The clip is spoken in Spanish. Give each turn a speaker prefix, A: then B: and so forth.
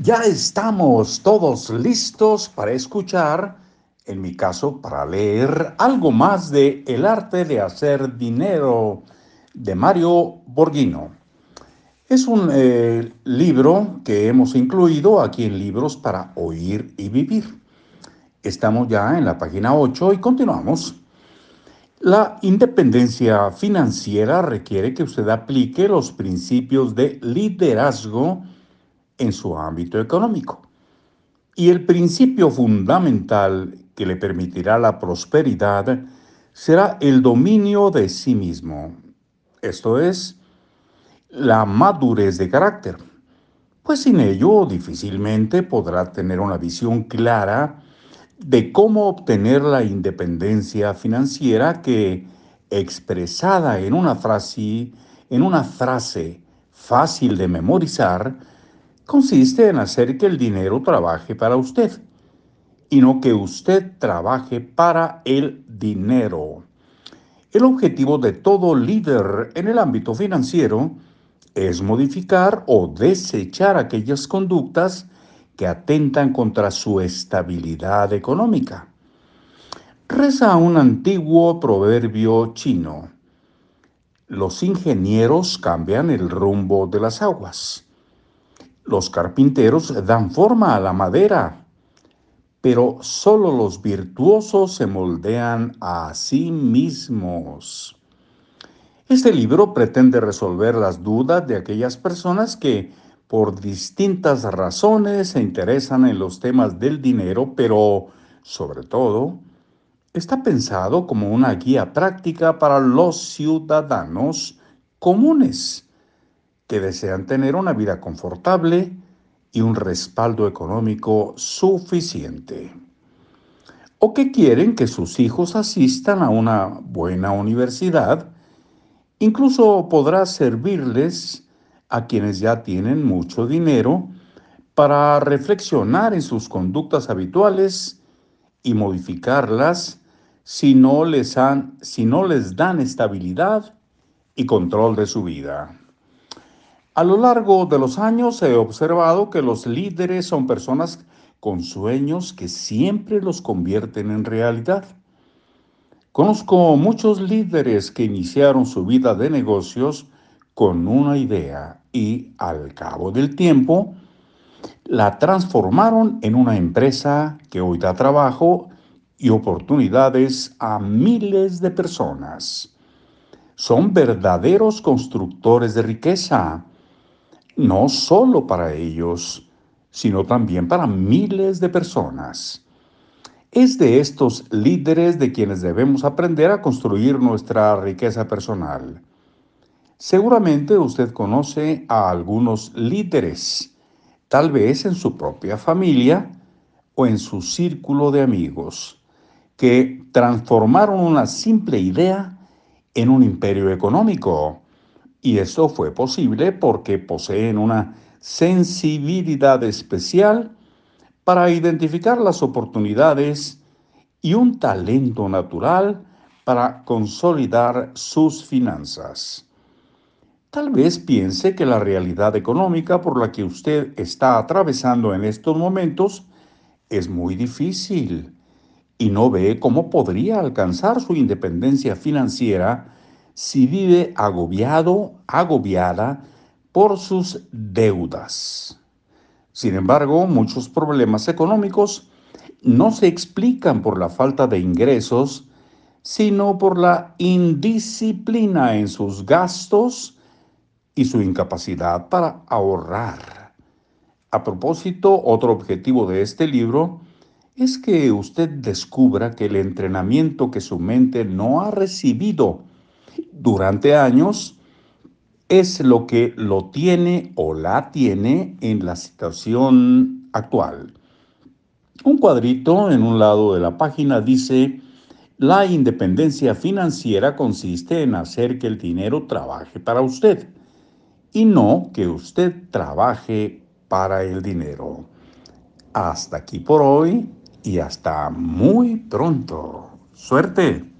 A: Ya estamos todos listos para escuchar, en mi caso, para leer algo más de El arte de hacer dinero de Mario Borghino. Es un eh, libro que hemos incluido aquí en Libros para Oír y Vivir. Estamos ya en la página 8 y continuamos. La independencia financiera requiere que usted aplique los principios de liderazgo en su ámbito económico. Y el principio fundamental que le permitirá la prosperidad será el dominio de sí mismo, esto es, la madurez de carácter, pues sin ello difícilmente podrá tener una visión clara de cómo obtener la independencia financiera que, expresada en una frase, en una frase fácil de memorizar, consiste en hacer que el dinero trabaje para usted y no que usted trabaje para el dinero. El objetivo de todo líder en el ámbito financiero es modificar o desechar aquellas conductas que atentan contra su estabilidad económica. Reza un antiguo proverbio chino. Los ingenieros cambian el rumbo de las aguas. Los carpinteros dan forma a la madera, pero solo los virtuosos se moldean a sí mismos. Este libro pretende resolver las dudas de aquellas personas que por distintas razones se interesan en los temas del dinero, pero sobre todo está pensado como una guía práctica para los ciudadanos comunes que desean tener una vida confortable y un respaldo económico suficiente. O que quieren que sus hijos asistan a una buena universidad, incluso podrá servirles a quienes ya tienen mucho dinero para reflexionar en sus conductas habituales y modificarlas si no les, dan estabilidad y control de su vida. A lo largo de los años he observado que los líderes son personas con sueños que siempre los convierten en realidad. Conozco muchos líderes que iniciaron su vida de negocios con una idea y al cabo del tiempo la transformaron en una empresa que hoy da trabajo y oportunidades a miles de personas. Son verdaderos constructores de riqueza no solo para ellos, sino también para miles de personas. Es de estos líderes de quienes debemos aprender a construir nuestra riqueza personal. Seguramente usted conoce a algunos líderes, tal vez en su propia familia o en su círculo de amigos, que transformaron una simple idea en un imperio económico y eso fue posible porque poseen una sensibilidad especial para identificar las oportunidades y un talento natural para consolidar sus finanzas. Tal vez piense que la realidad económica por la que usted está atravesando en estos momentos es muy difícil y no ve cómo podría alcanzar su independencia financiera si vive agobiado, agobiada por sus deudas. Sin embargo, muchos problemas económicos no se explican por la falta de ingresos, sino por la indisciplina en sus gastos y su incapacidad para ahorrar. A propósito, otro objetivo de este libro es que usted descubra que el entrenamiento que su mente no ha recibido durante años es lo que lo tiene o la tiene en la situación actual. Un cuadrito en un lado de la página dice, la independencia financiera consiste en hacer que el dinero trabaje para usted y no que usted trabaje para el dinero. Hasta aquí por hoy y hasta muy pronto. Suerte.